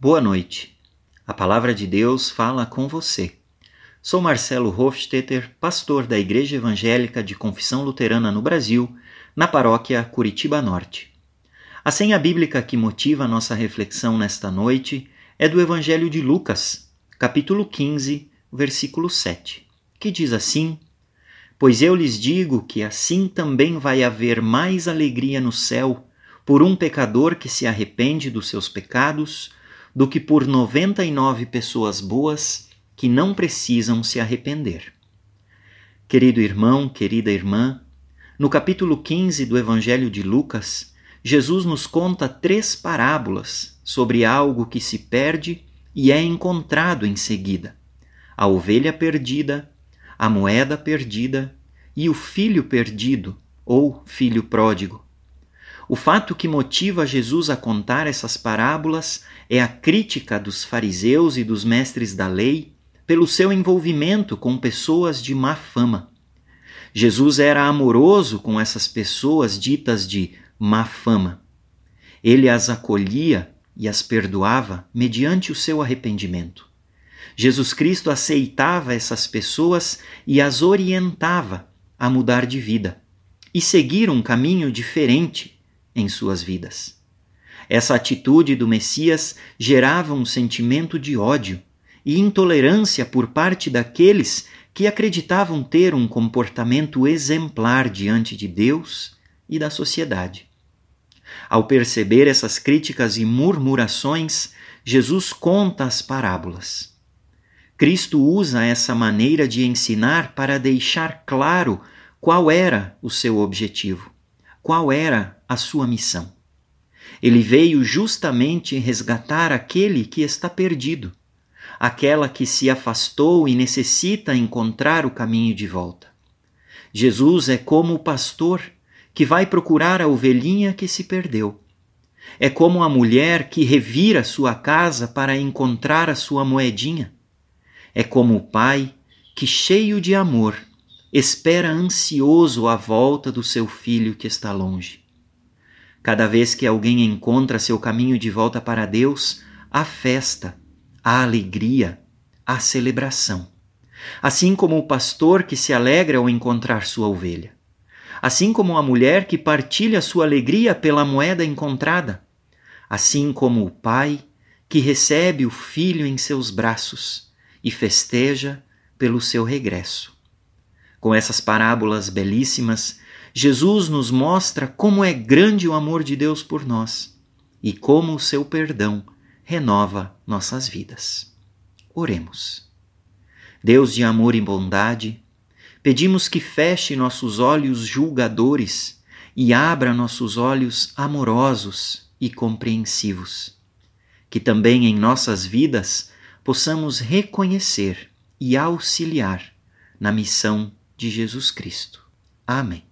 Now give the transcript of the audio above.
Boa noite. A palavra de Deus fala com você. Sou Marcelo Hofstetter, pastor da Igreja Evangélica de Confissão Luterana no Brasil, na paróquia Curitiba Norte. A senha bíblica que motiva a nossa reflexão nesta noite é do Evangelho de Lucas, capítulo 15, versículo 7, que diz assim: Pois eu lhes digo que assim também vai haver mais alegria no céu por um pecador que se arrepende dos seus pecados do que por 99 pessoas boas que não precisam se arrepender. Querido irmão, querida irmã, no capítulo 15 do Evangelho de Lucas, Jesus nos conta três parábolas sobre algo que se perde e é encontrado em seguida: a ovelha perdida, a moeda perdida e o filho perdido ou filho pródigo. O fato que motiva Jesus a contar essas parábolas é a crítica dos fariseus e dos mestres da lei pelo seu envolvimento com pessoas de má fama. Jesus era amoroso com essas pessoas ditas de má fama. Ele as acolhia e as perdoava mediante o seu arrependimento. Jesus Cristo aceitava essas pessoas e as orientava a mudar de vida e seguir um caminho diferente em suas vidas. Essa atitude do Messias gerava um sentimento de ódio e intolerância por parte daqueles que acreditavam ter um comportamento exemplar diante de Deus e da sociedade. Ao perceber essas críticas e murmurações, Jesus conta as parábolas. Cristo usa essa maneira de ensinar para deixar claro qual era o seu objetivo qual era a sua missão. Ele veio justamente resgatar aquele que está perdido, aquela que se afastou e necessita encontrar o caminho de volta. Jesus é como o pastor que vai procurar a ovelhinha que se perdeu. É como a mulher que revira sua casa para encontrar a sua moedinha. É como o pai que, cheio de amor, espera ansioso a volta do seu filho que está longe. Cada vez que alguém encontra seu caminho de volta para Deus, há festa, há alegria, há celebração. Assim como o pastor que se alegra ao encontrar sua ovelha. Assim como a mulher que partilha sua alegria pela moeda encontrada. Assim como o pai que recebe o filho em seus braços e festeja pelo seu regresso. Com essas parábolas belíssimas, Jesus nos mostra como é grande o amor de Deus por nós e como o seu perdão renova nossas vidas. Oremos. Deus de amor e bondade, pedimos que feche nossos olhos julgadores e abra nossos olhos amorosos e compreensivos. Que também em nossas vidas possamos reconhecer e auxiliar na missão de Jesus Cristo. Amém.